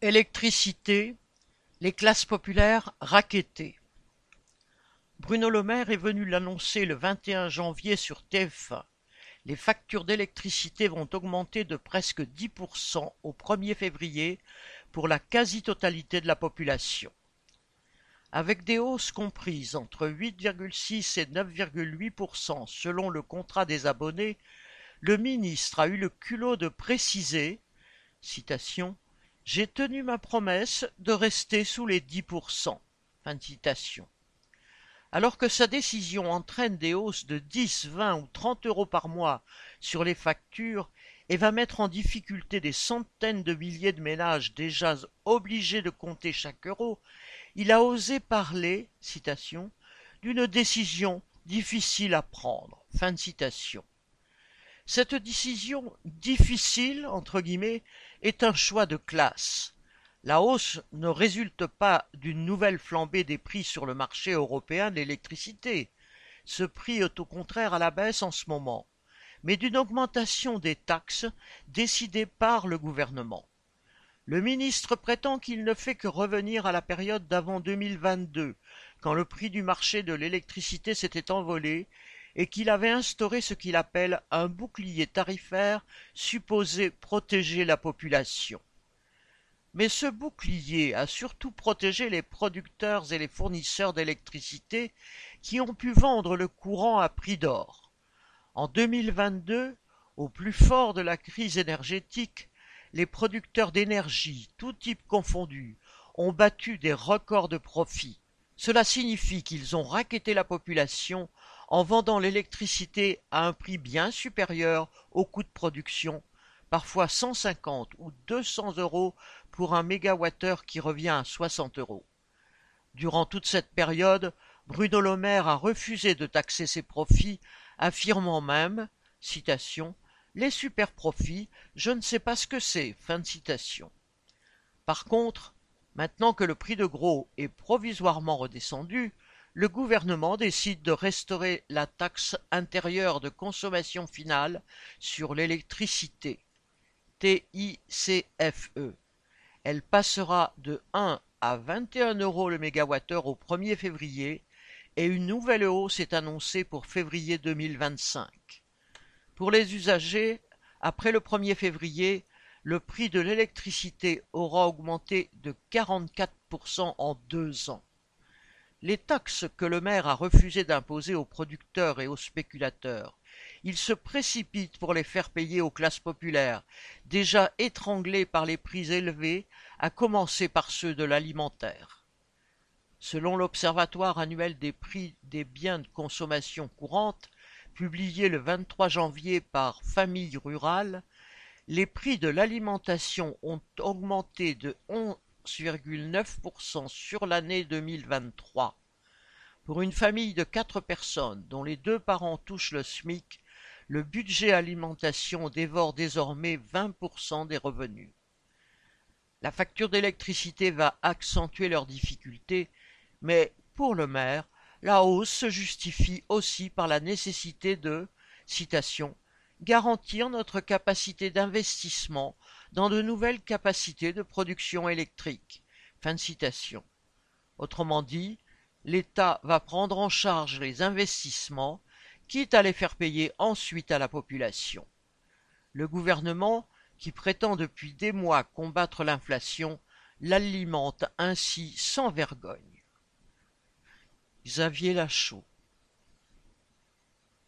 Électricité, les classes populaires rackettées. Bruno Le Maire est venu l'annoncer le vingt-et-un janvier sur TF1. Les factures d'électricité vont augmenter de presque dix pour cent au premier février pour la quasi-totalité de la population. Avec des hausses comprises entre huit virgule six et neuf virgule huit pour cent selon le contrat des abonnés, le ministre a eu le culot de préciser citation j'ai tenu ma promesse de rester sous les dix pour cent. Alors que sa décision entraîne des hausses de dix, vingt ou trente euros par mois sur les factures et va mettre en difficulté des centaines de milliers de ménages déjà obligés de compter chaque euro, il a osé parler, citation, d'une décision difficile à prendre. Fin de citation. Cette décision difficile, entre guillemets, est un choix de classe. La hausse ne résulte pas d'une nouvelle flambée des prix sur le marché européen de l'électricité. Ce prix est au contraire à la baisse en ce moment, mais d'une augmentation des taxes décidée par le gouvernement. Le ministre prétend qu'il ne fait que revenir à la période d'avant 2022, quand le prix du marché de l'électricité s'était envolé et qu'il avait instauré ce qu'il appelle un bouclier tarifaire supposé protéger la population. Mais ce bouclier a surtout protégé les producteurs et les fournisseurs d'électricité qui ont pu vendre le courant à prix d'or. En 2022, au plus fort de la crise énergétique, les producteurs d'énergie, tous types confondus, ont battu des records de profit. Cela signifie qu'ils ont raquetté la population en vendant l'électricité à un prix bien supérieur au coût de production, parfois 150 ou 200 euros pour un mégawattheure qui revient à 60 euros. Durant toute cette période, Bruno Le a refusé de taxer ses profits, affirmant même, citation, les superprofits, je ne sais pas ce que c'est. Fin de citation. Par contre, maintenant que le prix de gros est provisoirement redescendu, le gouvernement décide de restaurer la taxe intérieure de consommation finale sur l'électricité, TICFE. Elle passera de 1 à 21 euros le mégawattheure au 1er février et une nouvelle hausse est annoncée pour février 2025. Pour les usagers, après le 1er février, le prix de l'électricité aura augmenté de 44% en deux ans. Les taxes que le maire a refusé d'imposer aux producteurs et aux spéculateurs, il se précipite pour les faire payer aux classes populaires, déjà étranglées par les prix élevés, à commencer par ceux de l'alimentaire. Selon l'Observatoire annuel des prix des biens de consommation courante, publié le 23 janvier par Famille Rurale, les prix de l'alimentation ont augmenté de sur l'année 2023. Pour une famille de quatre personnes dont les deux parents touchent le SMIC, le budget alimentation dévore désormais 20% des revenus. La facture d'électricité va accentuer leurs difficultés, mais pour le maire, la hausse se justifie aussi par la nécessité de, citation, garantir notre capacité d'investissement dans de nouvelles capacités de production électrique. Fin de citation. Autrement dit, l'État va prendre en charge les investissements, quitte à les faire payer ensuite à la population. Le gouvernement, qui prétend depuis des mois combattre l'inflation, l'alimente ainsi sans vergogne. Xavier Lachaud